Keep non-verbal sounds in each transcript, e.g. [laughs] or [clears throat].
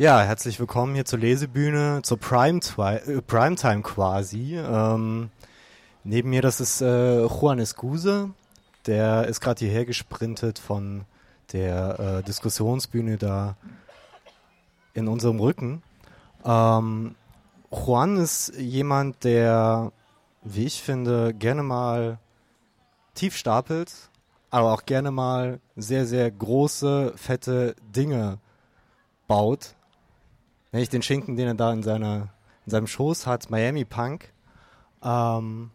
Ja, herzlich willkommen hier zur Lesebühne, zur Prime äh, Primetime quasi. Ähm, neben mir, das ist äh, Juan Escuse. Der ist gerade hierher gesprintet von der äh, Diskussionsbühne da in unserem Rücken. Ähm, Juan ist jemand, der, wie ich finde, gerne mal tief stapelt, aber auch gerne mal sehr, sehr große, fette Dinge baut Nämlich den Schinken, den er da in, seiner, in seinem Schoß hat, Miami Punk. Ähm,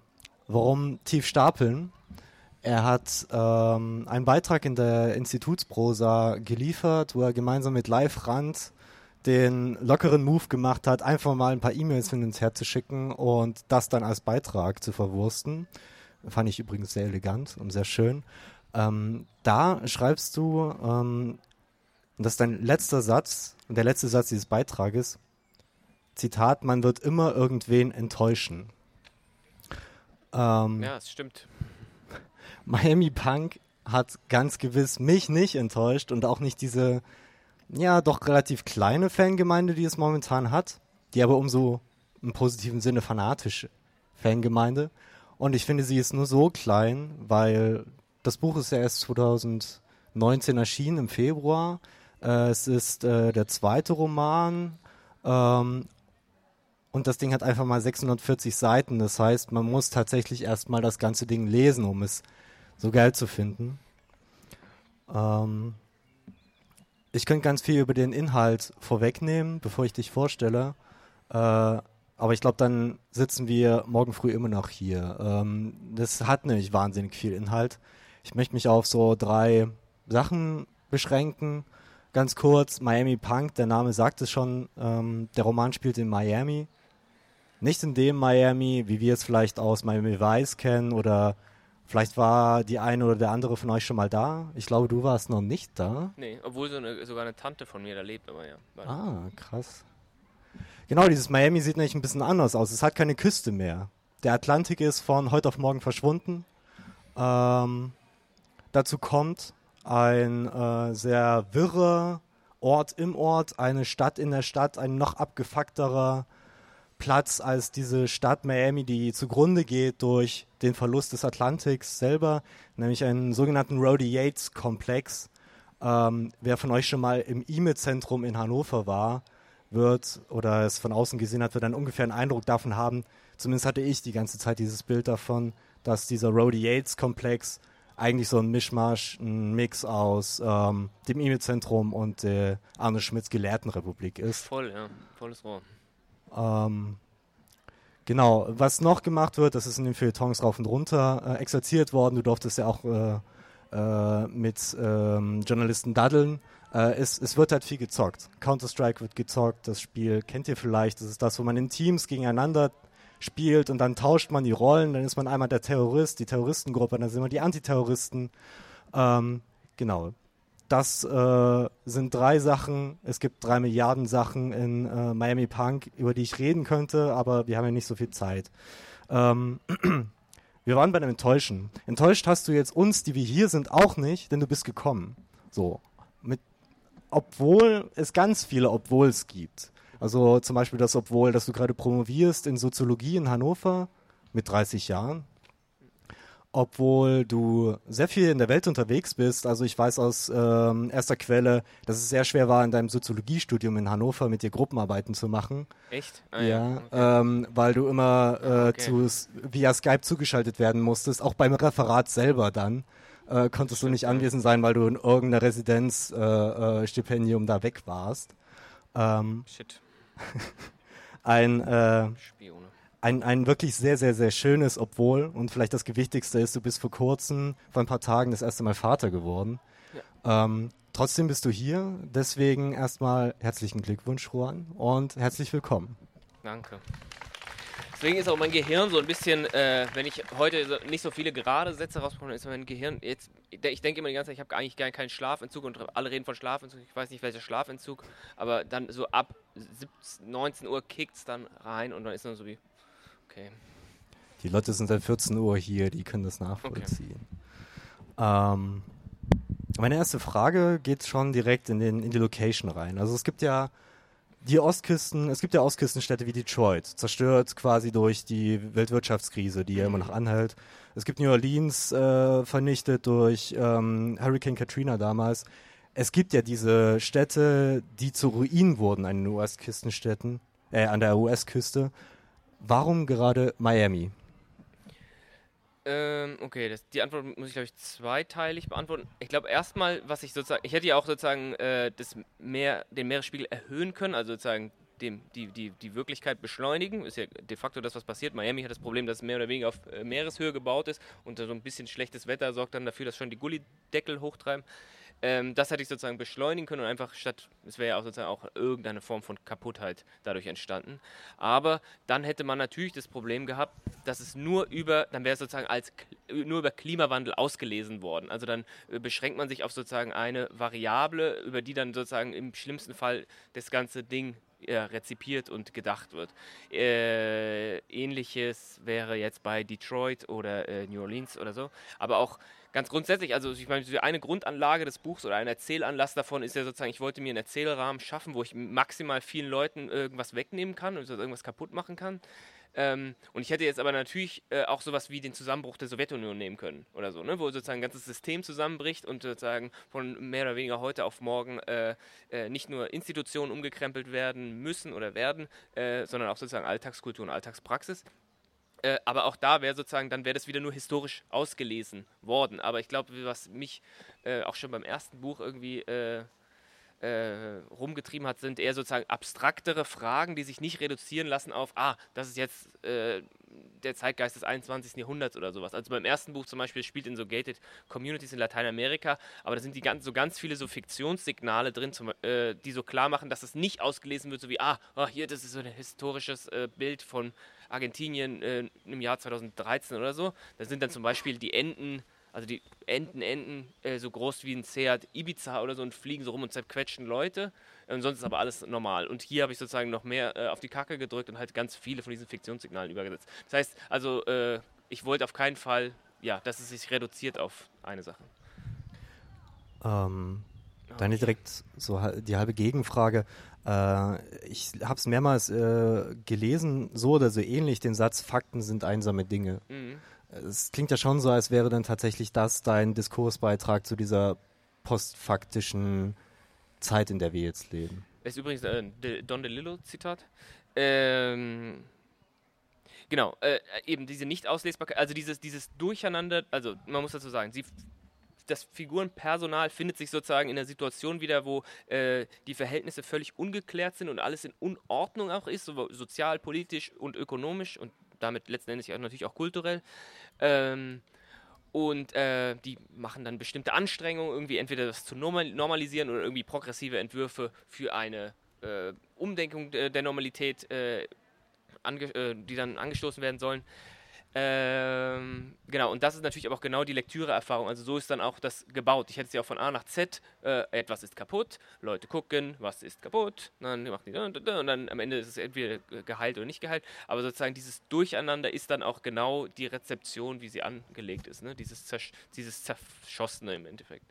warum tief stapeln? Er hat ähm, einen Beitrag in der Institutsprosa geliefert, wo er gemeinsam mit Live Rand den lockeren Move gemacht hat, einfach mal ein paar E-Mails hin und her zu schicken und das dann als Beitrag zu verwursten. Fand ich übrigens sehr elegant und sehr schön. Ähm, da schreibst du, ähm, und das ist dein letzter Satz und der letzte Satz dieses Beitrages. Zitat, man wird immer irgendwen enttäuschen. Ähm, ja, es stimmt. [laughs] Miami Punk hat ganz gewiss mich nicht enttäuscht und auch nicht diese, ja, doch relativ kleine Fangemeinde, die es momentan hat, die aber umso im positiven Sinne fanatische Fangemeinde. Und ich finde, sie ist nur so klein, weil das Buch ist ja erst 2019 erschienen im Februar. Äh, es ist äh, der zweite Roman ähm, und das Ding hat einfach mal 640 Seiten. Das heißt, man muss tatsächlich erstmal das ganze Ding lesen, um es so geil zu finden. Ähm, ich könnte ganz viel über den Inhalt vorwegnehmen, bevor ich dich vorstelle. Äh, aber ich glaube, dann sitzen wir morgen früh immer noch hier. Ähm, das hat nämlich wahnsinnig viel Inhalt. Ich möchte mich auf so drei Sachen beschränken. Ganz kurz, Miami Punk, der Name sagt es schon, ähm, der Roman spielt in Miami. Nicht in dem Miami, wie wir es vielleicht aus Miami Vice kennen oder vielleicht war die eine oder der andere von euch schon mal da. Ich glaube, du warst noch nicht da. Nee, obwohl so eine, sogar eine Tante von mir da lebt, aber ja. Ah, krass. Genau, dieses Miami sieht nämlich ein bisschen anders aus. Es hat keine Küste mehr. Der Atlantik ist von heute auf morgen verschwunden. Ähm, dazu kommt, ein äh, sehr wirrer Ort im Ort, eine Stadt in der Stadt, ein noch abgefuckterer Platz als diese Stadt Miami, die zugrunde geht durch den Verlust des Atlantiks selber, nämlich einen sogenannten Rhodey Yates Komplex. Ähm, wer von euch schon mal im E-Mail-Zentrum in Hannover war, wird oder es von außen gesehen hat, wird einen ungefähr einen Eindruck davon haben. Zumindest hatte ich die ganze Zeit dieses Bild davon, dass dieser Rhodey Yates Komplex eigentlich so ein Mischmasch, ein Mix aus ähm, dem E-Mail-Zentrum und der Arne Schmitz Gelehrtenrepublik ist. Voll, ja, volles Rohr. Ähm, genau, was noch gemacht wird, das ist in den Feuilletons rauf und runter äh, exerziert worden. Du durftest ja auch äh, äh, mit ähm, Journalisten daddeln. Äh, es, es wird halt viel gezockt. Counter-Strike wird gezockt, das Spiel kennt ihr vielleicht. Das ist das, wo man in Teams gegeneinander spielt und dann tauscht man die Rollen, dann ist man einmal der Terrorist, die Terroristengruppe, dann sind wir die Antiterroristen. Ähm, genau. Das äh, sind drei Sachen. Es gibt drei Milliarden Sachen in äh, Miami Punk, über die ich reden könnte, aber wir haben ja nicht so viel Zeit. Ähm, [clears throat] wir waren bei dem Enttäuschen. Enttäuscht hast du jetzt uns, die wir hier sind, auch nicht, denn du bist gekommen. So. Mit, obwohl es ganz viele Obwohls gibt. Also zum Beispiel das, obwohl, dass du gerade promovierst in Soziologie in Hannover mit 30 Jahren, obwohl du sehr viel in der Welt unterwegs bist. Also ich weiß aus ähm, erster Quelle, dass es sehr schwer war, in deinem Soziologiestudium in Hannover mit dir Gruppenarbeiten zu machen. Echt? Ah, ja, okay. ähm, weil du immer äh, okay. zu, via Skype zugeschaltet werden musstest, auch beim Referat selber dann. Äh, konntest du nicht anwesend sein, weil du in irgendeiner Residenzstipendium äh, äh da weg warst. Ähm, Shit. [laughs] ein, äh, ein, ein wirklich sehr, sehr, sehr schönes, obwohl, und vielleicht das Gewichtigste ist, du bist vor kurzem, vor ein paar Tagen, das erste Mal Vater geworden. Ja. Ähm, trotzdem bist du hier, deswegen erstmal herzlichen Glückwunsch, Juan, und herzlich willkommen. Danke. Deswegen ist auch mein Gehirn so ein bisschen, äh, wenn ich heute nicht so viele gerade Sätze rausbekomme, ist mein Gehirn jetzt, ich denke immer die ganze Zeit, ich habe eigentlich gar keinen Schlafentzug und alle reden von Schlafentzug, ich weiß nicht welcher Schlafentzug, aber dann so ab 17, 19 Uhr kickt es dann rein und dann ist dann so wie, okay. Die Leute sind seit 14 Uhr hier, die können das nachvollziehen. Okay. Ähm, meine erste Frage geht schon direkt in, den, in die Location rein. Also es gibt ja die Ostküsten, es gibt ja Ostküstenstädte wie Detroit, zerstört quasi durch die Weltwirtschaftskrise, die ja immer noch anhält. Es gibt New Orleans äh, vernichtet durch ähm, Hurricane Katrina damals. Es gibt ja diese Städte, die zu Ruinen wurden an den US-Küstenstädten, äh, an der US-Küste. Warum gerade Miami? Ähm, okay, das, die Antwort muss ich, glaube ich, zweiteilig beantworten. Ich glaube erstmal, was ich sozusagen, ich hätte ja auch sozusagen äh, das Meer, den Meeresspiegel erhöhen können, also sozusagen dem, die, die, die Wirklichkeit beschleunigen. Ist ja de facto das, was passiert. Miami hat das Problem, dass es mehr oder weniger auf äh, Meereshöhe gebaut ist und so ein bisschen schlechtes Wetter sorgt dann dafür, dass schon die Gullideckel hochtreiben. Ähm, das hätte ich sozusagen beschleunigen können und einfach statt, es wäre ja auch sozusagen auch irgendeine Form von Kaputtheit dadurch entstanden. Aber dann hätte man natürlich das Problem gehabt, dass es nur über, dann wäre es sozusagen als nur über Klimawandel ausgelesen worden. Also dann äh, beschränkt man sich auf sozusagen eine Variable, über die dann sozusagen im schlimmsten Fall das ganze Ding ja, rezipiert und gedacht wird. Äh, ähnliches wäre jetzt bei Detroit oder äh, New Orleans oder so. Aber auch ganz grundsätzlich, also ich meine, eine Grundanlage des Buchs oder ein Erzählanlass davon ist ja sozusagen, ich wollte mir einen Erzählrahmen schaffen, wo ich maximal vielen Leuten irgendwas wegnehmen kann und irgendwas kaputt machen kann. Ähm, und ich hätte jetzt aber natürlich äh, auch sowas wie den Zusammenbruch der Sowjetunion nehmen können oder so, ne? wo sozusagen ein ganzes System zusammenbricht und sozusagen von mehr oder weniger heute auf morgen äh, äh, nicht nur Institutionen umgekrempelt werden müssen oder werden, äh, sondern auch sozusagen Alltagskultur und Alltagspraxis. Äh, aber auch da wäre sozusagen, dann wäre das wieder nur historisch ausgelesen worden. Aber ich glaube, was mich äh, auch schon beim ersten Buch irgendwie äh, äh, rumgetrieben hat, sind eher sozusagen abstraktere Fragen, die sich nicht reduzieren lassen auf, ah, das ist jetzt äh, der Zeitgeist des 21. Jahrhunderts oder sowas. Also beim ersten Buch zum Beispiel spielt in so gated Communities in Lateinamerika, aber da sind die ganz, so ganz viele so Fiktionssignale drin, zum, äh, die so klar machen, dass es nicht ausgelesen wird, so wie, ah, oh, hier, das ist so ein historisches äh, Bild von Argentinien äh, im Jahr 2013 oder so. Da sind dann zum Beispiel die Enten, also die Enten, Enten äh, so groß wie ein Seat Ibiza oder so und fliegen so rum und zerquetschen Leute. Und sonst ist aber alles normal. Und hier habe ich sozusagen noch mehr äh, auf die Kacke gedrückt und halt ganz viele von diesen Fiktionssignalen übergesetzt. Das heißt, also äh, ich wollte auf keinen Fall, ja, dass es sich reduziert auf eine Sache. Ähm, dann direkt so die halbe Gegenfrage. Äh, ich habe es mehrmals äh, gelesen, so oder so ähnlich, den Satz, Fakten sind einsame Dinge. Mhm. Es klingt ja schon so, als wäre dann tatsächlich das dein Diskursbeitrag zu dieser postfaktischen Zeit, in der wir jetzt leben. Das ist übrigens ein äh, Don DeLillo-Zitat. Ähm, genau, äh, eben diese Nicht-Auslesbarkeit, also dieses, dieses Durcheinander, also man muss dazu sagen, sie das Figurenpersonal findet sich sozusagen in der Situation wieder, wo äh, die Verhältnisse völlig ungeklärt sind und alles in Unordnung auch ist, so sozial, politisch und ökonomisch und damit letzten Endes auch natürlich auch kulturell. Ähm, und äh, die machen dann bestimmte Anstrengungen, irgendwie entweder das zu normalisieren oder irgendwie progressive Entwürfe für eine äh, Umdenkung der Normalität, äh, äh die dann angestoßen werden sollen. Ähm, genau, und das ist natürlich aber auch genau die Lektüreerfahrung. Also so ist dann auch das gebaut. Ich hätte es ja auch von A nach Z, äh, etwas ist kaputt, Leute gucken, was ist kaputt, dann macht die und dann am Ende ist es entweder geheilt oder nicht geheilt. Aber sozusagen dieses Durcheinander ist dann auch genau die Rezeption, wie sie angelegt ist. Ne? Dieses, Zersch dieses Zerschossene im Endeffekt.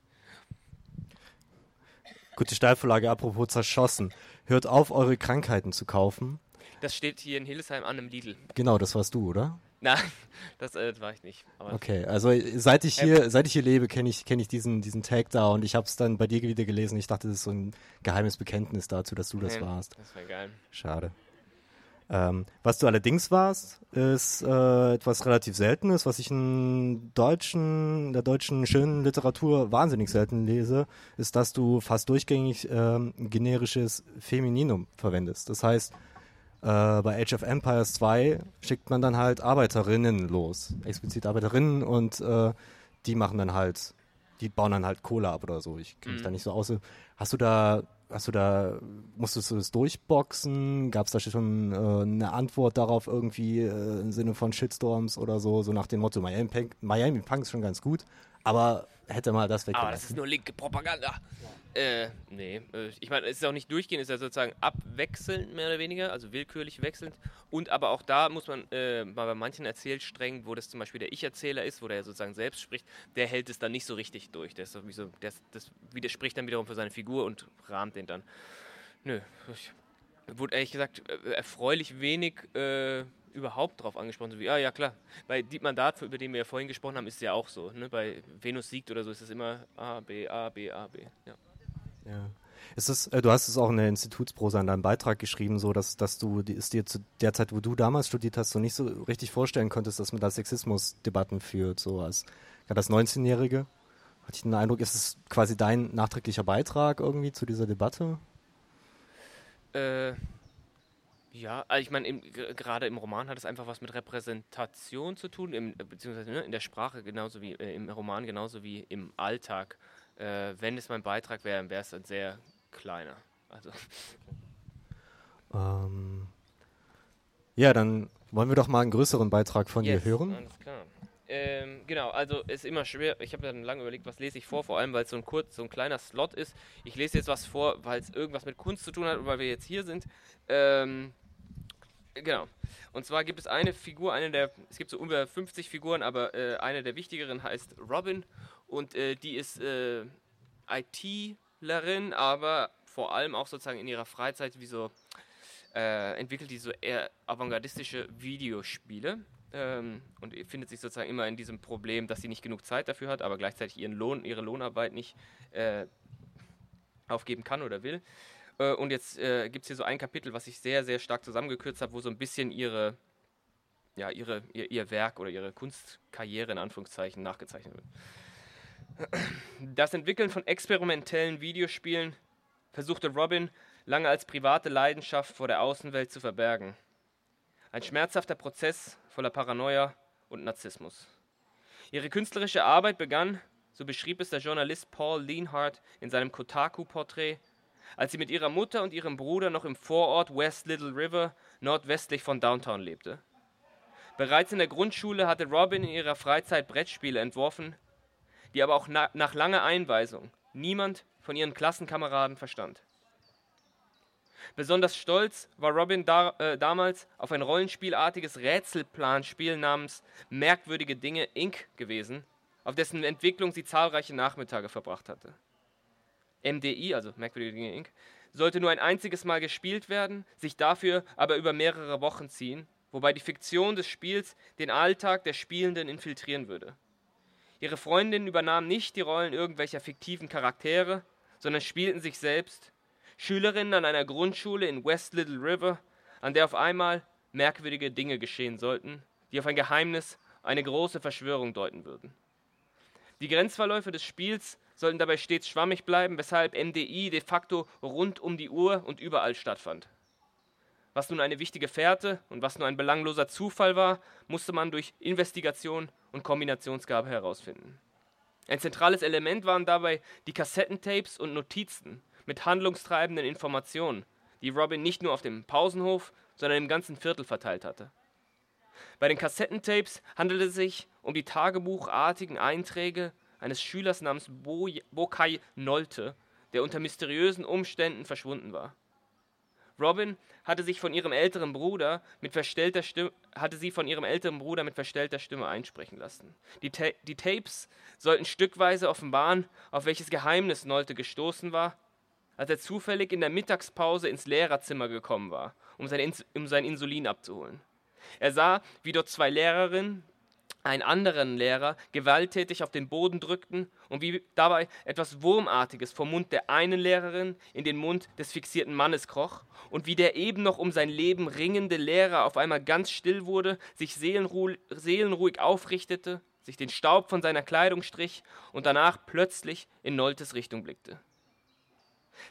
Gute Steilvorlage, apropos zerschossen. Hört auf, eure Krankheiten zu kaufen. Das steht hier in Hildesheim an einem Lidl. Genau, das warst du, oder? Nein, [laughs] das äh, war ich nicht. okay, also seit ich hier, ähm, seit ich hier lebe, kenne ich, kenn ich diesen, diesen Tag da und ich habe es dann bei dir wieder gelesen. Ich dachte, das ist so ein geheimes Bekenntnis dazu, dass du das nee, warst. Das wäre geil. Schade. Ähm, was du allerdings warst, ist äh, etwas relativ Seltenes, was ich in deutschen, der deutschen schönen Literatur wahnsinnig selten lese, ist, dass du fast durchgängig äh, generisches Femininum verwendest. Das heißt, äh, bei Age of Empires 2 schickt man dann halt Arbeiterinnen los, explizit Arbeiterinnen und äh, die machen dann halt, die bauen dann halt Kohle ab oder so. Ich kenne mich mhm. da nicht so aus. Hast du da, hast du da, musstest du das durchboxen? Gab es da schon äh, eine Antwort darauf irgendwie äh, im Sinne von Shitstorms oder so, so nach dem Motto Miami Punk, Miami Punk ist schon ganz gut, aber hätte mal das weggelassen. Aber das ist nur linke Propaganda. Ja. Äh, nee. Äh, ich meine, es ist auch nicht durchgehend, es ist ja sozusagen abwechselnd, mehr oder weniger, also willkürlich wechselnd. Und aber auch da muss man äh, bei manchen Erzählsträngen, wo das zum Beispiel der Ich-Erzähler ist, wo der sozusagen selbst spricht, der hält es dann nicht so richtig durch. Der so, der, das widerspricht dann wiederum für seine Figur und rahmt den dann. Nö, ich wurde ehrlich gesagt äh, erfreulich wenig äh, überhaupt drauf angesprochen. So wie, ja, ja, klar. Bei Dietmar Dart, über den wir ja vorhin gesprochen haben, ist es ja auch so. Ne? Bei Venus siegt oder so ist es immer A, B, A, B, A, B. Ja. ja. Ist es, äh, du hast es auch in der Institutsprosa in deinem Beitrag geschrieben, so dass, dass du es dir zu der Zeit, wo du damals studiert hast, so nicht so richtig vorstellen konntest, dass man da Sexismus-Debatten führt, so als, gerade als 19-Jährige. Hatte ich den Eindruck, ist es quasi dein nachträglicher Beitrag irgendwie zu dieser Debatte? Äh, ja, also ich meine, gerade im Roman hat es einfach was mit Repräsentation zu tun, im, beziehungsweise ne, in der Sprache genauso wie äh, im Roman, genauso wie im Alltag. Äh, wenn es mein Beitrag wäre, wäre es ein sehr kleiner. Also. Ähm, ja, dann wollen wir doch mal einen größeren Beitrag von yes, dir hören. Alles klar. Ähm, genau, also ist immer schwer. Ich habe dann lange überlegt, was lese ich vor, vor allem weil es so ein kurz, so ein kleiner Slot ist. Ich lese jetzt was vor, weil es irgendwas mit Kunst zu tun hat und weil wir jetzt hier sind. Ähm, genau. Und zwar gibt es eine Figur, eine der, es gibt so ungefähr 50 Figuren, aber äh, eine der wichtigeren heißt Robin und äh, die ist äh, ITlerin, aber vor allem auch sozusagen in ihrer Freizeit wie so äh, entwickelt die so eher avantgardistische Videospiele ähm, und findet sich sozusagen immer in diesem Problem, dass sie nicht genug Zeit dafür hat, aber gleichzeitig ihren Lohn, ihre Lohnarbeit nicht äh, aufgeben kann oder will. Äh, und jetzt äh, gibt es hier so ein Kapitel, was ich sehr, sehr stark zusammengekürzt habe, wo so ein bisschen ihre, ja, ihre, ihr, ihr Werk oder ihre Kunstkarriere in Anführungszeichen nachgezeichnet wird. Das Entwickeln von experimentellen Videospielen versuchte Robin lange als private Leidenschaft vor der Außenwelt zu verbergen. Ein schmerzhafter Prozess voller Paranoia und Narzissmus. Ihre künstlerische Arbeit begann, so beschrieb es der Journalist Paul Lienhardt in seinem Kotaku-Porträt, als sie mit ihrer Mutter und ihrem Bruder noch im Vorort West Little River nordwestlich von Downtown lebte. Bereits in der Grundschule hatte Robin in ihrer Freizeit Brettspiele entworfen, die aber auch na nach langer Einweisung niemand von ihren Klassenkameraden verstand. Besonders stolz war Robin da, äh, damals auf ein rollenspielartiges Rätselplanspiel namens Merkwürdige Dinge Inc. gewesen, auf dessen Entwicklung sie zahlreiche Nachmittage verbracht hatte. MDI, also Merkwürdige Dinge Inc., sollte nur ein einziges Mal gespielt werden, sich dafür aber über mehrere Wochen ziehen, wobei die Fiktion des Spiels den Alltag der Spielenden infiltrieren würde. Ihre Freundinnen übernahmen nicht die Rollen irgendwelcher fiktiven Charaktere, sondern spielten sich selbst Schülerinnen an einer Grundschule in West Little River, an der auf einmal merkwürdige Dinge geschehen sollten, die auf ein Geheimnis, eine große Verschwörung deuten würden. Die Grenzverläufe des Spiels sollten dabei stets schwammig bleiben, weshalb MDI de facto rund um die Uhr und überall stattfand. Was nun eine wichtige Fährte und was nur ein belangloser Zufall war, musste man durch Investigation und Kombinationsgabe herausfinden. Ein zentrales Element waren dabei die Kassettentapes und Notizen, mit handlungstreibenden Informationen, die Robin nicht nur auf dem Pausenhof, sondern im ganzen Viertel verteilt hatte. Bei den Kassettentapes handelte es sich um die tagebuchartigen Einträge eines Schülers namens Bo Bokai Nolte, der unter mysteriösen Umständen verschwunden war. Robin hatte sich von ihrem älteren Bruder mit verstellter Stimme, hatte sie von ihrem älteren Bruder mit verstellter Stimme einsprechen lassen. Die, Ta die Tapes sollten stückweise offenbaren, auf welches Geheimnis Nolte gestoßen war als er zufällig in der Mittagspause ins Lehrerzimmer gekommen war, um sein, um sein Insulin abzuholen. Er sah, wie dort zwei Lehrerinnen einen anderen Lehrer gewalttätig auf den Boden drückten und wie dabei etwas Wurmartiges vom Mund der einen Lehrerin in den Mund des fixierten Mannes kroch und wie der eben noch um sein Leben ringende Lehrer auf einmal ganz still wurde, sich seelenruhig, seelenruhig aufrichtete, sich den Staub von seiner Kleidung strich und danach plötzlich in Noltes Richtung blickte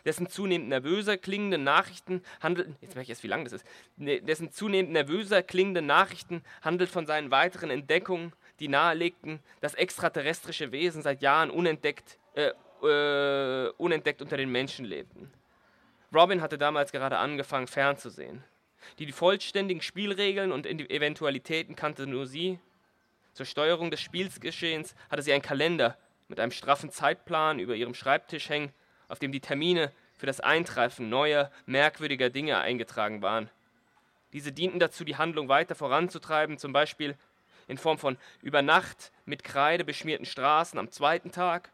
dessen zunehmend nervöser klingende Nachrichten handelten, jetzt merke ich erst, wie lang das ist, dessen zunehmend nervöser klingende Nachrichten handelt von seinen weiteren Entdeckungen, die nahelegten, dass extraterrestrische Wesen seit Jahren unentdeckt, äh, äh, unentdeckt unter den Menschen lebten. Robin hatte damals gerade angefangen fernzusehen. Die, die vollständigen Spielregeln und Eventualitäten kannte nur sie. Zur Steuerung des Spielsgeschehens hatte sie einen Kalender mit einem straffen Zeitplan über ihrem Schreibtisch hängen, auf dem die Termine für das Eintreffen neuer, merkwürdiger Dinge eingetragen waren. Diese dienten dazu, die Handlung weiter voranzutreiben, zum Beispiel in Form von über Nacht mit Kreide beschmierten Straßen am zweiten Tag,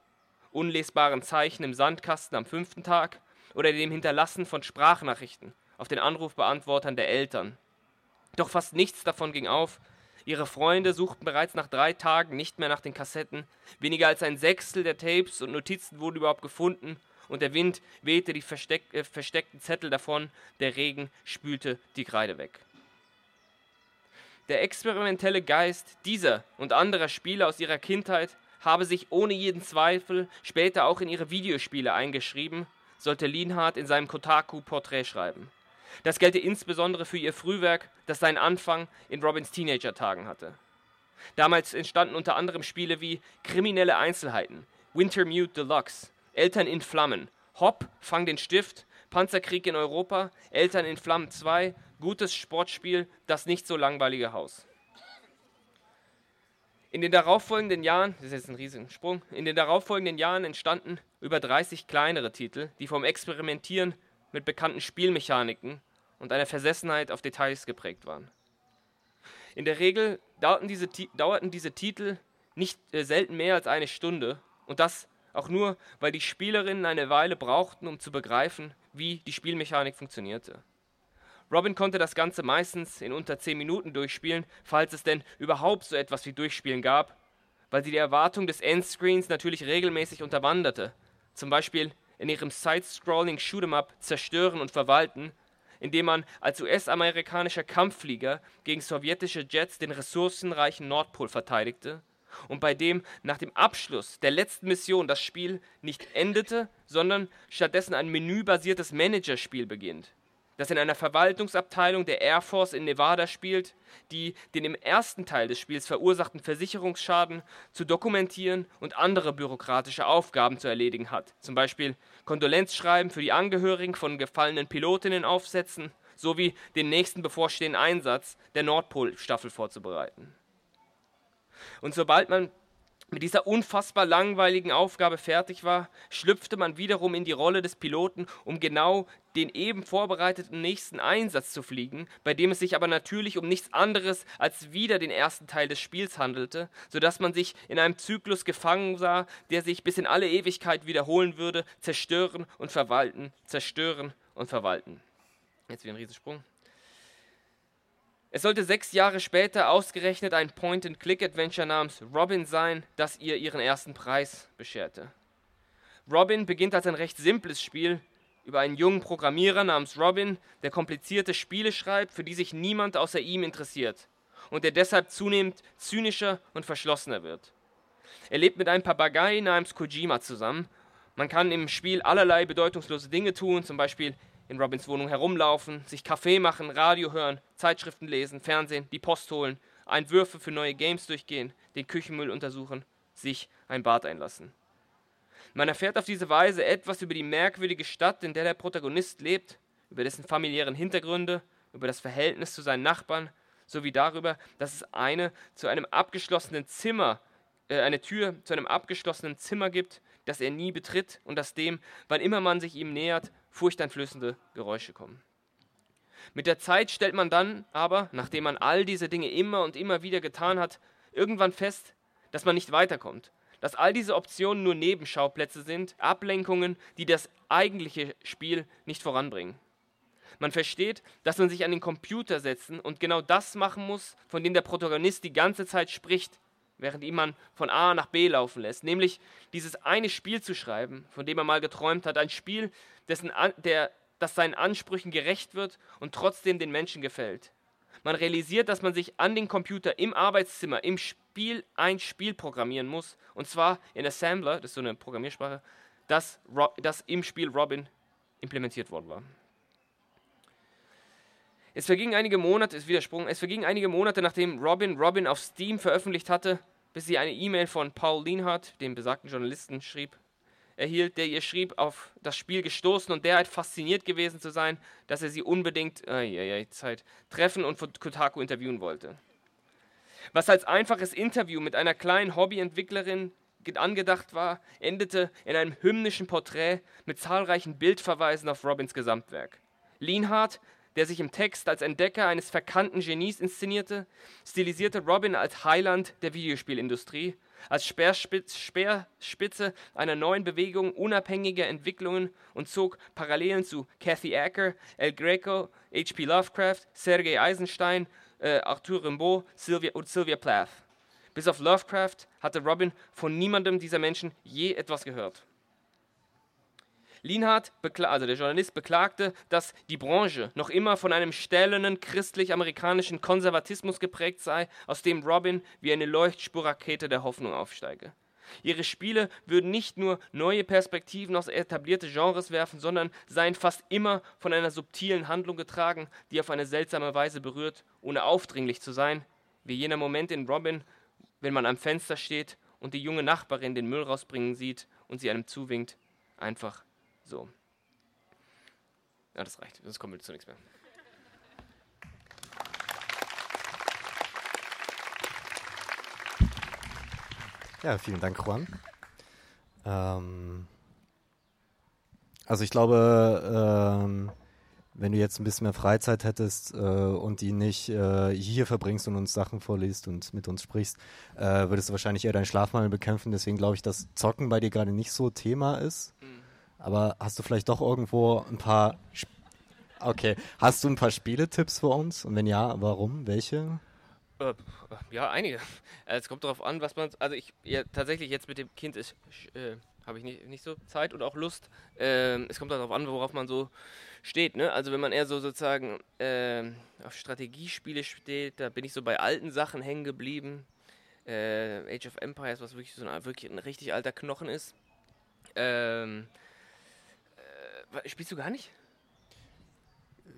unlesbaren Zeichen im Sandkasten am fünften Tag oder dem Hinterlassen von Sprachnachrichten auf den Anrufbeantwortern der Eltern. Doch fast nichts davon ging auf. Ihre Freunde suchten bereits nach drei Tagen nicht mehr nach den Kassetten. Weniger als ein Sechstel der Tapes und Notizen wurden überhaupt gefunden und der Wind wehte die versteck, äh, versteckten Zettel davon, der Regen spülte die Kreide weg. Der experimentelle Geist dieser und anderer Spiele aus ihrer Kindheit habe sich ohne jeden Zweifel später auch in ihre Videospiele eingeschrieben, sollte Lienhardt in seinem Kotaku-Porträt schreiben. Das gelte insbesondere für ihr Frühwerk, das seinen Anfang in Robins Teenager-Tagen hatte. Damals entstanden unter anderem Spiele wie Kriminelle Einzelheiten, Wintermute Deluxe, Eltern in Flammen, Hopp, Fang den Stift, Panzerkrieg in Europa, Eltern in Flammen 2, gutes Sportspiel, das nicht so langweilige Haus. In den darauffolgenden Jahren, das ist jetzt ein riesiger Sprung, in den darauffolgenden Jahren entstanden über 30 kleinere Titel, die vom Experimentieren mit bekannten Spielmechaniken und einer Versessenheit auf Details geprägt waren. In der Regel dauerten diese, dauerten diese Titel nicht äh, selten mehr als eine Stunde und das auch nur, weil die Spielerinnen eine Weile brauchten, um zu begreifen, wie die Spielmechanik funktionierte. Robin konnte das Ganze meistens in unter 10 Minuten durchspielen, falls es denn überhaupt so etwas wie Durchspielen gab, weil sie die Erwartung des Endscreens natürlich regelmäßig unterwanderte. Zum Beispiel in ihrem Side-Scrolling Shoot'em Up Zerstören und Verwalten, indem man als US-amerikanischer Kampfflieger gegen sowjetische Jets den ressourcenreichen Nordpol verteidigte und bei dem nach dem Abschluss der letzten Mission das Spiel nicht endete, sondern stattdessen ein menübasiertes Managerspiel beginnt das in einer Verwaltungsabteilung der Air Force in Nevada spielt, die den im ersten Teil des Spiels verursachten Versicherungsschaden zu dokumentieren und andere bürokratische Aufgaben zu erledigen hat, zum Beispiel Kondolenzschreiben für die Angehörigen von gefallenen Pilotinnen aufsetzen, sowie den nächsten bevorstehenden Einsatz der Nordpol-Staffel vorzubereiten. Und sobald man mit dieser unfassbar langweiligen Aufgabe fertig war, schlüpfte man wiederum in die Rolle des Piloten, um genau den eben vorbereiteten nächsten Einsatz zu fliegen, bei dem es sich aber natürlich um nichts anderes als wieder den ersten Teil des Spiels handelte, so dass man sich in einem Zyklus gefangen sah, der sich bis in alle Ewigkeit wiederholen würde, zerstören und verwalten, zerstören und verwalten. Jetzt wieder ein Riesensprung. Es sollte sechs Jahre später ausgerechnet ein Point-and-Click-Adventure namens Robin sein, das ihr ihren ersten Preis bescherte. Robin beginnt als ein recht simples Spiel über einen jungen Programmierer namens Robin, der komplizierte Spiele schreibt, für die sich niemand außer ihm interessiert und der deshalb zunehmend zynischer und verschlossener wird. Er lebt mit einem Papagei namens Kojima zusammen. Man kann im Spiel allerlei bedeutungslose Dinge tun, zum Beispiel in Robins Wohnung herumlaufen, sich Kaffee machen, Radio hören, Zeitschriften lesen, Fernsehen, die Post holen, Entwürfe für neue Games durchgehen, den Küchenmüll untersuchen, sich ein Bad einlassen. Man erfährt auf diese Weise etwas über die merkwürdige Stadt, in der der Protagonist lebt, über dessen familiären Hintergründe, über das Verhältnis zu seinen Nachbarn, sowie darüber, dass es eine zu einem abgeschlossenen Zimmer, äh, eine Tür zu einem abgeschlossenen Zimmer gibt, das er nie betritt und das dem, wann immer man sich ihm nähert, furchteinflößende Geräusche kommen. Mit der Zeit stellt man dann aber, nachdem man all diese Dinge immer und immer wieder getan hat, irgendwann fest, dass man nicht weiterkommt, dass all diese Optionen nur Nebenschauplätze sind, Ablenkungen, die das eigentliche Spiel nicht voranbringen. Man versteht, dass man sich an den Computer setzen und genau das machen muss, von dem der Protagonist die ganze Zeit spricht, während ihn man von A nach B laufen lässt, nämlich dieses eine Spiel zu schreiben, von dem er mal geträumt hat, ein Spiel, dessen, der, das seinen Ansprüchen gerecht wird und trotzdem den Menschen gefällt. Man realisiert, dass man sich an den Computer im Arbeitszimmer, im Spiel ein Spiel programmieren muss, und zwar in Assembler, das ist so eine Programmiersprache, das, das im Spiel Robin implementiert worden war. Es vergingen einige Monate, ist Widersprung, es vergingen einige Monate, nachdem Robin Robin auf Steam veröffentlicht hatte, bis sie eine E-Mail von Paul Lienhardt, dem besagten Journalisten, schrieb, erhielt, der ihr schrieb, auf das Spiel gestoßen und derart fasziniert gewesen zu sein, dass er sie unbedingt äh, ja, ja, Zeit, treffen und von Kotaku interviewen wollte. Was als einfaches Interview mit einer kleinen Hobbyentwicklerin angedacht war, endete in einem hymnischen Porträt mit zahlreichen Bildverweisen auf Robins Gesamtwerk. Lienhardt der sich im Text als Entdecker eines verkannten Genies inszenierte, stilisierte Robin als Heiland der Videospielindustrie, als Speerspitz, Speerspitze einer neuen Bewegung unabhängiger Entwicklungen und zog Parallelen zu Kathy Acker, El Greco, H.P. Lovecraft, Sergei Eisenstein, äh, Arthur Rimbaud Sylvia, und Sylvia Plath. Bis auf Lovecraft hatte Robin von niemandem dieser Menschen je etwas gehört. Lienhardt, also der Journalist, beklagte, dass die Branche noch immer von einem stählernen christlich-amerikanischen Konservatismus geprägt sei, aus dem Robin wie eine Leuchtspurrakete der Hoffnung aufsteige. Ihre Spiele würden nicht nur neue Perspektiven aus etablierte Genres werfen, sondern seien fast immer von einer subtilen Handlung getragen, die auf eine seltsame Weise berührt, ohne aufdringlich zu sein, wie jener Moment in Robin, wenn man am Fenster steht und die junge Nachbarin den Müll rausbringen sieht und sie einem zuwinkt, einfach so. Ja, das reicht. Sonst kommen wir zu nichts mehr. Ja, vielen Dank, Juan. Ähm, also ich glaube, ähm, wenn du jetzt ein bisschen mehr Freizeit hättest äh, und die nicht äh, hier verbringst und uns Sachen vorliest und mit uns sprichst, äh, würdest du wahrscheinlich eher deinen Schlafmangel bekämpfen. Deswegen glaube ich, dass Zocken bei dir gerade nicht so Thema ist. Mhm. Aber hast du vielleicht doch irgendwo ein paar. Sp okay, hast du ein paar Spieletipps für uns? Und wenn ja, warum? Welche? Äh, ja, einige. Äh, [laughs] es kommt darauf an, was man. Also ich ja, tatsächlich jetzt mit dem Kind ist äh, habe ich nicht, nicht so Zeit und auch Lust. Ähm, es kommt darauf an, worauf man so steht. Ne? Also wenn man eher so sozusagen äh, auf Strategiespiele steht, da bin ich so bei alten Sachen hängen geblieben. Äh, Age of Empires, was wirklich so ein, wirklich ein richtig alter Knochen ist. Ähm, Spielst du gar nicht?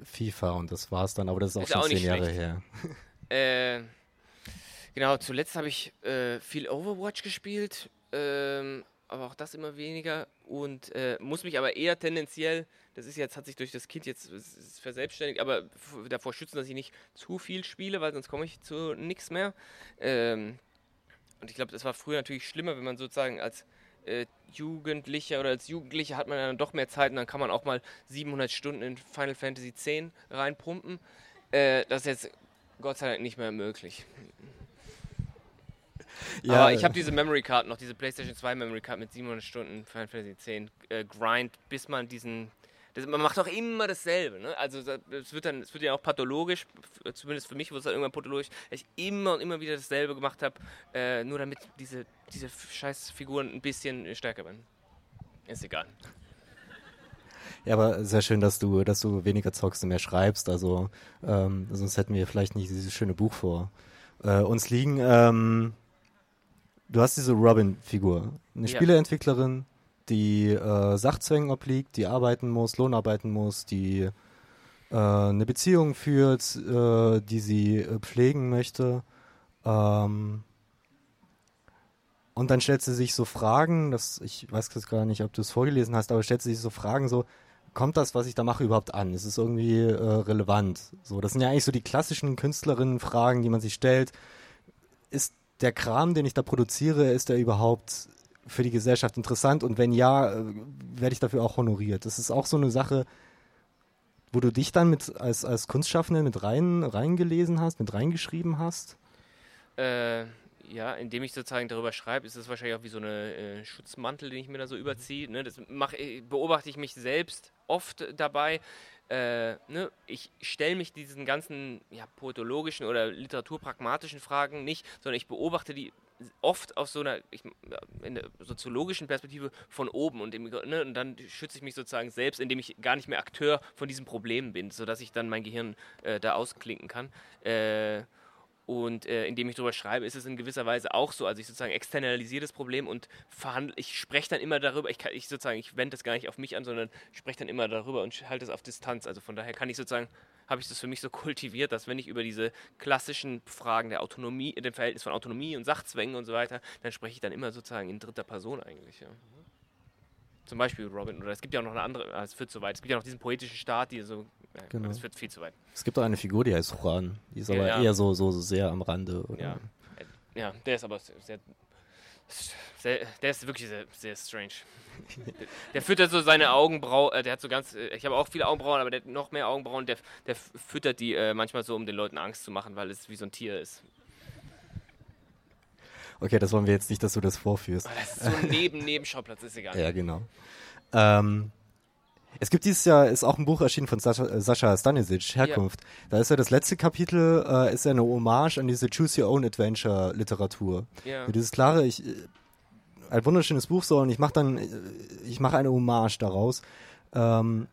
FIFA und das war's dann, aber das ist auch ist schon auch zehn Jahre her. [laughs] äh, genau, zuletzt habe ich äh, viel Overwatch gespielt, ähm, aber auch das immer weniger und äh, muss mich aber eher tendenziell, das ist jetzt, hat sich durch das Kind jetzt verselbstständigt, aber davor schützen, dass ich nicht zu viel spiele, weil sonst komme ich zu nichts mehr. Ähm, und ich glaube, das war früher natürlich schlimmer, wenn man sozusagen als äh, Jugendlicher oder als Jugendlicher hat man dann doch mehr Zeit und dann kann man auch mal 700 Stunden in Final Fantasy X reinpumpen. Äh, das ist jetzt Gott sei Dank nicht mehr möglich. [laughs] Ja, Aber ich habe diese Memory Card noch, diese PlayStation 2 Memory Card mit 700 Stunden Final Fantasy X äh, Grind, bis man diesen das, man macht auch immer dasselbe. Ne? Also es wird dann, es wird ja auch pathologisch, zumindest für mich wurde es dann irgendwann pathologisch, dass ich immer und immer wieder dasselbe gemacht habe, äh, nur damit diese, diese scheiß Figuren ein bisschen stärker werden. Ist egal. Ja, aber sehr schön, dass du, dass du weniger zockst und mehr schreibst. Also ähm, sonst hätten wir vielleicht nicht dieses schöne Buch vor äh, uns liegen. Ähm, du hast diese Robin-Figur, eine ja. Spieleentwicklerin, die äh, Sachzwängen obliegt, die arbeiten muss, Lohn arbeiten muss, die äh, eine Beziehung führt, äh, die sie äh, pflegen möchte. Ähm, und dann stellt sie sich so Fragen, das, ich weiß jetzt gar nicht, ob du es vorgelesen hast, aber stellt sie sich so Fragen so, kommt das, was ich da mache, überhaupt an? Ist es irgendwie äh, relevant? So, das sind ja eigentlich so die klassischen Künstlerinnen-Fragen, die man sich stellt. Ist der Kram, den ich da produziere, ist der überhaupt für die Gesellschaft interessant? Und wenn ja, äh, werde ich dafür auch honoriert. Das ist auch so eine Sache, wo du dich dann mit als, als Kunstschaffende mit rein reingelesen hast, mit reingeschrieben hast? Äh, ja, indem ich sozusagen darüber schreibe, ist es wahrscheinlich auch wie so ein äh, Schutzmantel, den ich mir da so überziehe. Ne? Das mach, beobachte ich mich selbst oft dabei. Äh, ne? Ich stelle mich diesen ganzen ja, poetologischen oder literaturpragmatischen Fragen nicht, sondern ich beobachte die oft aus so einer ich, in der soziologischen Perspektive von oben und, im, ne, und dann schütze ich mich sozusagen selbst, indem ich gar nicht mehr Akteur von diesem Problem bin, sodass ich dann mein Gehirn äh, da ausklinken kann. Äh, und äh, indem ich darüber schreibe, ist es in gewisser Weise auch so. Also ich sozusagen externalisiere das Problem und verhandle, ich spreche dann immer darüber, ich, kann, ich sozusagen, ich wende das gar nicht auf mich an, sondern spreche dann immer darüber und halte es auf Distanz. Also von daher kann ich sozusagen habe ich das für mich so [laughs] kultiviert, dass wenn ich über diese klassischen Fragen der Autonomie, dem Verhältnis von Autonomie und Sachzwängen und so weiter, dann spreche ich dann immer sozusagen in dritter Person eigentlich. Ja. Zum Beispiel Robin, oder es gibt ja auch noch eine andere, es führt zu weit, es gibt ja noch diesen poetischen Staat, die so, ja, genau. das führt viel zu weit. Es gibt auch eine Figur, die heißt Juan, die ist aber ja. eher so, so, so sehr am Rande. Oder? Ja. ja, der ist aber Sehr, der ist wirklich sehr, sehr strange. der, der füttert so seine Augenbrauen, äh, der hat so ganz, äh, ich habe auch viele Augenbrauen, aber der hat noch mehr Augenbrauen, der, der füttert die äh, manchmal so, um den Leuten Angst zu machen, weil es wie so ein Tier ist. Okay, das wollen wir jetzt nicht, dass du das vorführst. Aber das ist so ein Neben Nebenschauplatz, ist egal. Ja, genau. Ähm, es gibt dieses Jahr, ist auch ein Buch erschienen von Sascha, äh, Sascha Stanisic, Herkunft. Da ist ja das letzte Kapitel, äh, ist ja eine Hommage an diese Choose Your Own Adventure Literatur. Ja. Dieses klare, ich, äh, ein wunderschönes Buch so und ich mache dann, äh, ich mache eine Hommage daraus. Ähm,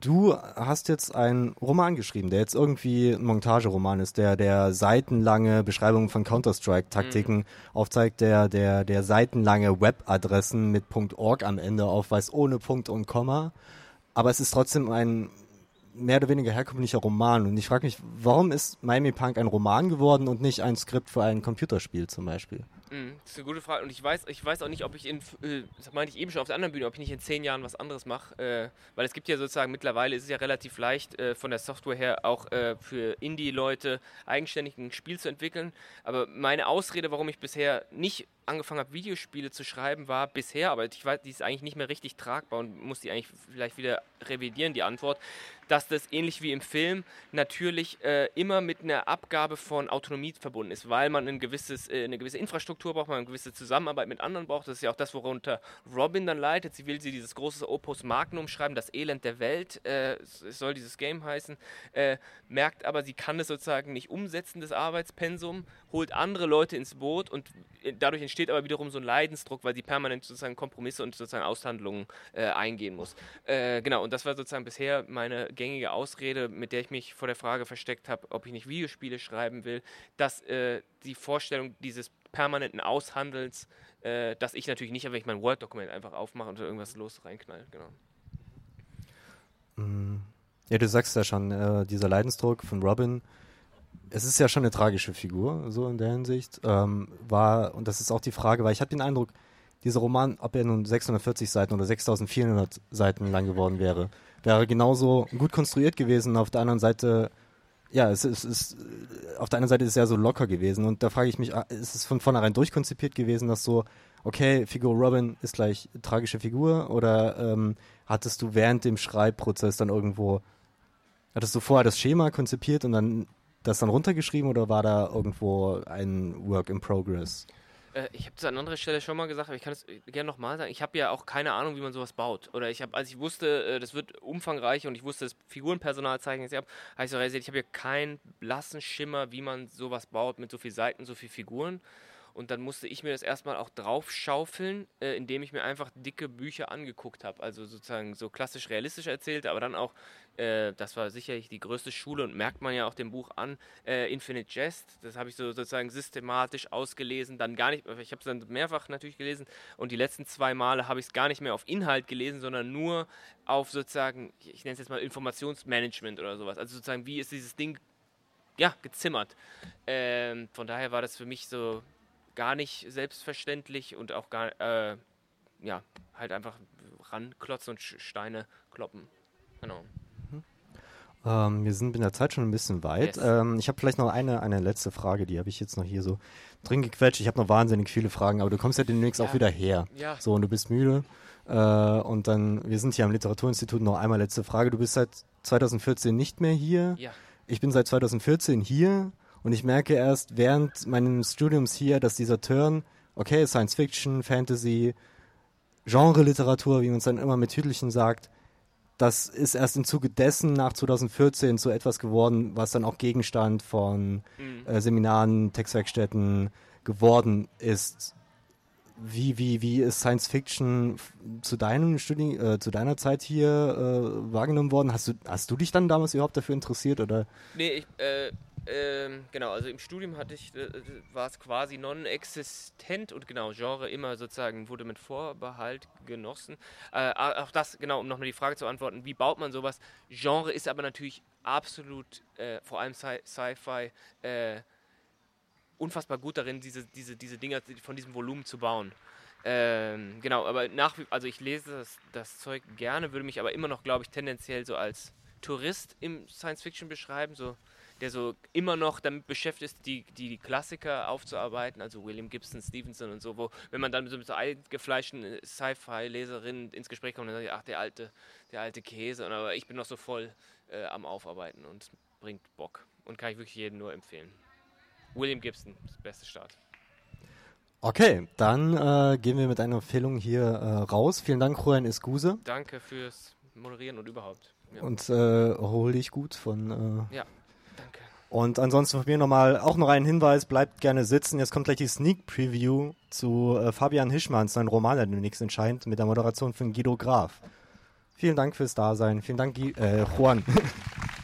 du hast jetzt einen Roman geschrieben, der jetzt irgendwie ein Montageroman ist, der der seitenlange Beschreibungen von Counter-Strike-Taktiken aufzeigt, der der der seitenlange Webadressen mit .org am Ende aufweist, ohne Punkt und Komma. Aber es ist trotzdem ein mehr oder weniger herkömmlicher Roman. Und ich frage mich, warum ist Miami Punk ein Roman geworden und nicht ein Skript für ein Computerspiel zum Beispiel? Mhm, das ist eine gute Frage. Und ich weiß, ich weiß auch nicht, ob ich in, äh, das meinte ich eben schon auf der anderen Bühne, ob ich nicht in zehn Jahren was anderes mache. Äh, weil es gibt ja sozusagen mittlerweile ist es ja relativ leicht, äh, von der Software her auch äh, für Indie-Leute eigenständig ein Spiel zu entwickeln. Aber meine Ausrede, warum ich bisher nicht angefangen habe, Videospiele zu schreiben, war bisher, aber ich weiß, die ist eigentlich nicht mehr richtig tragbar und muss die eigentlich vielleicht wieder revidieren, die Antwort, dass das ähnlich wie im Film natürlich äh, immer mit einer Abgabe von Autonomie verbunden ist, weil man ein gewisses, äh, eine gewisse Infrastruktur braucht, man eine gewisse Zusammenarbeit mit anderen braucht. Das ist ja auch das, worunter Robin dann leitet. Sie will sie dieses große Opus Magnum schreiben, das Elend der Welt, äh, soll dieses Game heißen, äh, merkt aber, sie kann es sozusagen nicht umsetzen, das Arbeitspensum, holt andere Leute ins Boot und äh, dadurch entsteht aber wiederum so ein Leidensdruck, weil sie permanent sozusagen Kompromisse und sozusagen Aushandlungen äh, eingehen muss. Äh, genau, und das war sozusagen bisher meine gängige Ausrede, mit der ich mich vor der Frage versteckt habe, ob ich nicht Videospiele schreiben will, dass äh, die Vorstellung dieses permanenten Aushandelns, äh, dass ich natürlich nicht, wenn ich mein Word-Dokument einfach aufmache und irgendwas los reinknall, genau. Ja, du sagst ja schon, äh, dieser Leidensdruck von Robin, es ist ja schon eine tragische Figur, so in der Hinsicht. Ähm, war, und das ist auch die Frage, weil ich habe den Eindruck, dieser Roman, ob er nun 640 Seiten oder 6400 Seiten lang geworden wäre, wäre genauso gut konstruiert gewesen. Auf der anderen Seite, ja, es ist, es ist auf der anderen Seite ist es ja so locker gewesen. Und da frage ich mich, ah, ist es von vornherein durchkonzipiert gewesen, dass so, okay, Figur Robin ist gleich tragische Figur? Oder ähm, hattest du während dem Schreibprozess dann irgendwo, hattest du vorher das Schema konzipiert und dann das dann runtergeschrieben oder war da irgendwo ein Work in Progress? Äh, ich habe das an anderer Stelle schon mal gesagt, aber ich kann es gerne nochmal sagen. Ich habe ja auch keine Ahnung, wie man sowas baut. Oder ich habe, als ich wusste, äh, das wird umfangreich und ich wusste, das Figurenpersonal zeichnen jetzt ab, habe ich so realisiert, ich habe ja keinen blassen Schimmer, wie man sowas baut mit so vielen Seiten, so vielen Figuren. Und dann musste ich mir das erstmal auch draufschaufeln, äh, indem ich mir einfach dicke Bücher angeguckt habe. Also sozusagen so klassisch realistisch erzählt, aber dann auch, äh, das war sicherlich die größte Schule und merkt man ja auch dem Buch an, äh, Infinite Jest. Das habe ich so sozusagen systematisch ausgelesen. Dann gar nicht, ich habe es dann mehrfach natürlich gelesen und die letzten zwei Male habe ich es gar nicht mehr auf Inhalt gelesen, sondern nur auf sozusagen, ich nenne es jetzt mal Informationsmanagement oder sowas. Also sozusagen, wie ist dieses Ding ja, gezimmert. Ähm, von daher war das für mich so gar nicht selbstverständlich und auch gar, äh, ja, halt einfach ranklotzen und Steine kloppen. Genau. Ähm, wir sind in der Zeit schon ein bisschen weit. Yes. Ähm, ich habe vielleicht noch eine, eine letzte Frage, die habe ich jetzt noch hier so drin gequetscht. Ich habe noch wahnsinnig viele Fragen, aber du kommst ja demnächst Ja. auch wieder her. Ja. So, und du bist müde. Äh, und dann, wir sind hier am Literaturinstitut, noch einmal letzte Frage. Du bist seit 2014 nicht mehr hier. Ja. Ich bin seit 2014 hier und ich merke erst während meines Studiums hier, dass dieser Turn, okay, Science Fiction, Fantasy, Genre-Literatur, wie man es dann immer mit Tüdelchen sagt, das ist erst im Zuge dessen nach 2014 so etwas geworden, was dann auch Gegenstand von Mhm. äh, Seminaren, Textwerkstätten geworden ist. Wie, wie, wie ist Science Fiction zu deinem Studien, äh, zu deiner Zeit hier äh, wahrgenommen worden? Hast du, hast du dich dann damals überhaupt dafür interessiert oder? Nee, ich, äh, ähm, genau, also im Studium hatte ich, äh, war es quasi non-existent und genau, Genre immer sozusagen wurde mit Vorbehalt genossen. Äh, auch das, genau, um nochmal die Frage zu antworten, wie baut man sowas? Genre ist aber natürlich absolut, äh, vor allem Sci- Sci-Fi, äh, unfassbar gut darin, diese, diese, diese Dinger von diesem Volumen zu bauen. Ähm, genau, aber nach wie also ich lese das, das Zeug gerne, würde mich aber immer noch, glaube ich, tendenziell so als Tourist im Science Fiction beschreiben. So, der so immer noch damit beschäftigt ist, die, die Klassiker aufzuarbeiten, also William Gibson, Stevenson und so, wo, wenn man dann mit so, mit so eingefleischten Sci-Fi-Leserinnen ins Gespräch kommt, dann sagt, ach, der alte, der alte Käse, und, aber ich bin noch so voll äh, am Aufarbeiten und bringt Bock und kann ich wirklich jedem nur empfehlen. William Gibson, das beste Start. Okay, dann äh, gehen wir mit einer Empfehlung hier äh, raus. Vielen Dank, Juan Escuse. Danke fürs Moderieren und überhaupt. Ja. Und äh, hol dich gut von. Äh, ja. Und ansonsten von mir nochmal auch noch ein Hinweis: bleibt gerne sitzen. Jetzt kommt gleich die Sneak Preview zu äh, Fabian Hischmanns, sein Roman, der demnächst entscheidet, mit der Moderation von Guido Graf. Vielen Dank fürs Dasein. Vielen Dank, äh, Juan. [laughs]